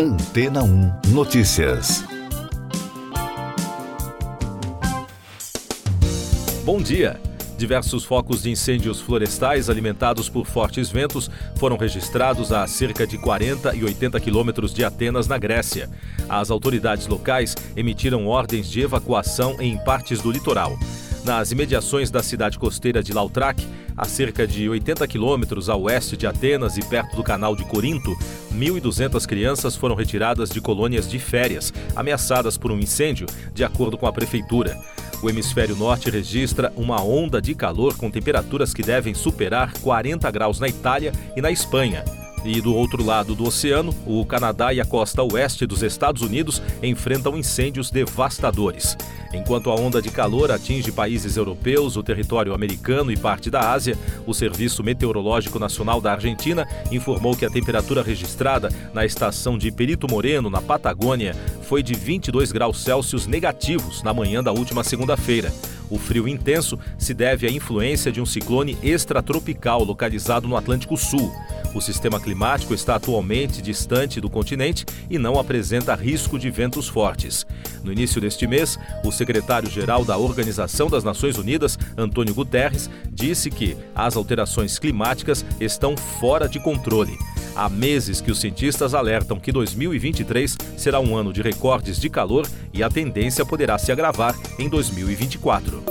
Antena 1 Notícias. Bom dia. Diversos focos de incêndios florestais alimentados por fortes ventos foram registrados a cerca de 40 e 80 quilômetros de Atenas, na Grécia. As autoridades locais emitiram ordens de evacuação em partes do litoral. Nas imediações da cidade costeira de Lautraq, a cerca de 80 quilômetros a oeste de Atenas e perto do canal de Corinto, 1.200 crianças foram retiradas de colônias de férias, ameaçadas por um incêndio, de acordo com a prefeitura. O hemisfério norte registra uma onda de calor com temperaturas que devem superar 40 graus na Itália e na Espanha. E do outro lado do oceano, o Canadá e a costa oeste dos Estados Unidos enfrentam incêndios devastadores. Enquanto a onda de calor atinge países europeus, o território americano e parte da Ásia, o Serviço Meteorológico Nacional da Argentina informou que a temperatura registrada na estação de Perito Moreno, na Patagônia, foi de 22 graus Celsius negativos na manhã da última segunda-feira. O frio intenso se deve à influência de um ciclone extratropical localizado no Atlântico Sul. O sistema climático está atualmente distante do continente e não apresenta risco de ventos fortes. No início deste mês, o secretário-geral da Organização das Nações Unidas, Antônio Guterres, disse que as alterações climáticas estão fora de controle. Há meses que os cientistas alertam que 2023 será um ano de recordes de calor e a tendência poderá se agravar em 2024.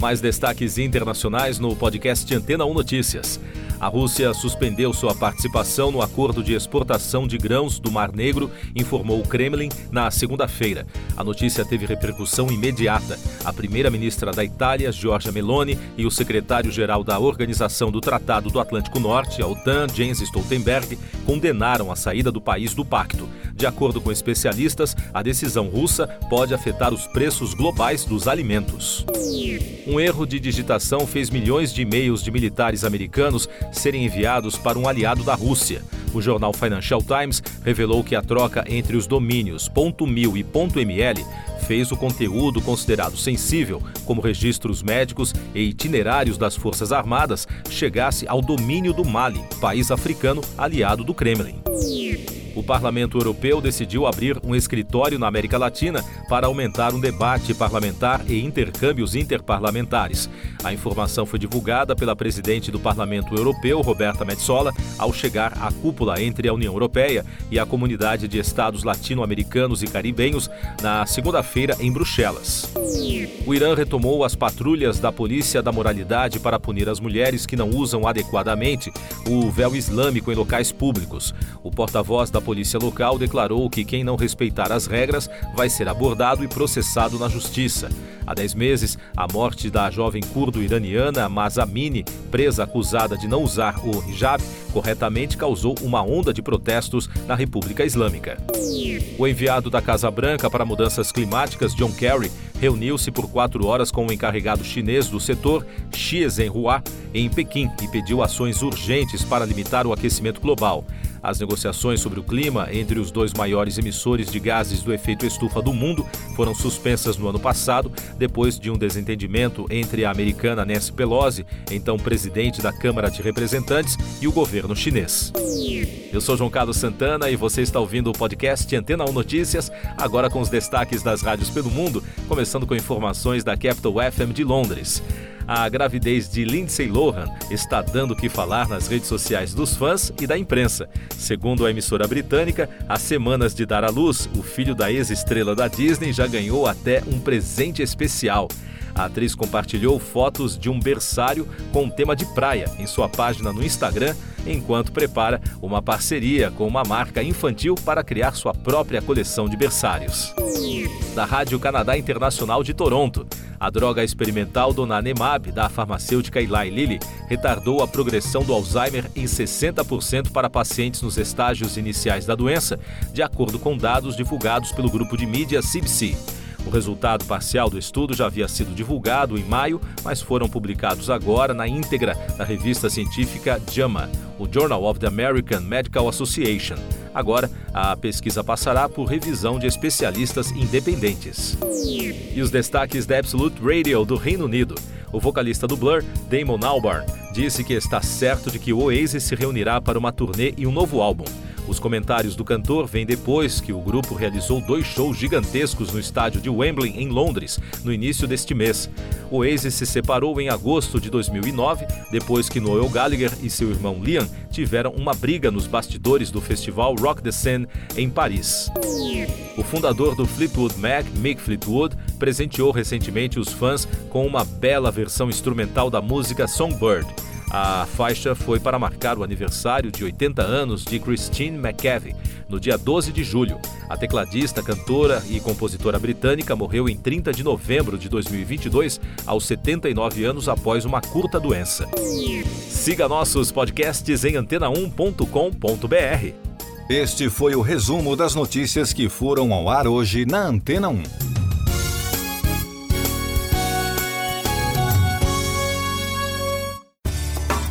Mais destaques internacionais no podcast Antena 1 Notícias. A Rússia suspendeu sua participação no acordo de exportação de grãos do Mar Negro, informou o Kremlin na segunda-feira. A notícia teve repercussão imediata. A primeira-ministra da Itália, Giorgia Meloni, e o secretário-geral da Organização do Tratado do Atlântico Norte, a OTAN, Jens Stoltenberg, condenaram a saída do país do pacto. De acordo com especialistas, a decisão russa pode afetar os preços globais dos alimentos. Um erro de digitação fez milhões de e-mails de militares americanos serem enviados para um aliado da Rússia. O jornal Financial Times revelou que a troca entre os domínios .mil e .ml fez o conteúdo considerado sensível, como registros médicos e itinerários das Forças Armadas, chegasse ao domínio do Mali, país africano aliado do Kremlin o Parlamento Europeu decidiu abrir um escritório na América Latina para aumentar um debate parlamentar e intercâmbios interparlamentares. A informação foi divulgada pela presidente do Parlamento Europeu, Roberta Metsola, ao chegar à cúpula entre a União Europeia e a comunidade de estados latino-americanos e caribenhos na segunda-feira em Bruxelas. O Irã retomou as patrulhas da Polícia da Moralidade para punir as mulheres que não usam adequadamente o véu islâmico em locais públicos. O porta-voz da polícia local declarou que quem não respeitar as regras vai ser abordado e processado na justiça. Há 10 meses, a morte da jovem curdo-iraniana Mazamini, presa acusada de não usar o hijab corretamente, causou uma onda de protestos na República Islâmica. O enviado da Casa Branca para Mudanças Climáticas, John Kerry, reuniu-se por quatro horas com o encarregado chinês do setor, Xi Zhenhua, em Pequim e pediu ações urgentes para limitar o aquecimento global. As negociações sobre o clima entre os dois maiores emissores de gases do efeito estufa do mundo foram suspensas no ano passado, depois de um desentendimento entre a americana Nancy Pelosi, então presidente da Câmara de Representantes, e o governo chinês. Eu sou João Carlos Santana e você está ouvindo o podcast Antena 1 Notícias, agora com os destaques das rádios pelo mundo, começando com informações da Capital FM de Londres a gravidez de Lindsay Lohan está dando o que falar nas redes sociais dos fãs e da imprensa. Segundo a emissora britânica, há semanas de dar à luz, o filho da ex-estrela da Disney já ganhou até um presente especial. A atriz compartilhou fotos de um berçário com tema de praia em sua página no Instagram, enquanto prepara uma parceria com uma marca infantil para criar sua própria coleção de berçários. Da Rádio Canadá Internacional de Toronto. A droga experimental Donanemab, da farmacêutica Eli Lilly, retardou a progressão do Alzheimer em 60% para pacientes nos estágios iniciais da doença, de acordo com dados divulgados pelo grupo de mídia CBC. O resultado parcial do estudo já havia sido divulgado em maio, mas foram publicados agora na íntegra na revista científica JAMA, o Journal of the American Medical Association. Agora, a pesquisa passará por revisão de especialistas independentes. E os destaques da Absolute Radio do Reino Unido. O vocalista do Blur, Damon Albarn, disse que está certo de que o Oasis se reunirá para uma turnê e um novo álbum. Os comentários do cantor vêm depois que o grupo realizou dois shows gigantescos no estádio de Wembley, em Londres, no início deste mês. O Oasis se separou em agosto de 2009, depois que Noel Gallagher e seu irmão Liam tiveram uma briga nos bastidores do festival Rock the Seine, em Paris. O fundador do Fleetwood Mac, Mick Fleetwood, presenteou recentemente os fãs com uma bela versão instrumental da música Songbird. A faixa foi para marcar o aniversário de 80 anos de Christine McCavie, no dia 12 de julho. A tecladista, cantora e compositora britânica morreu em 30 de novembro de 2022, aos 79 anos após uma curta doença. Siga nossos podcasts em antena1.com.br. Este foi o resumo das notícias que foram ao ar hoje na Antena 1.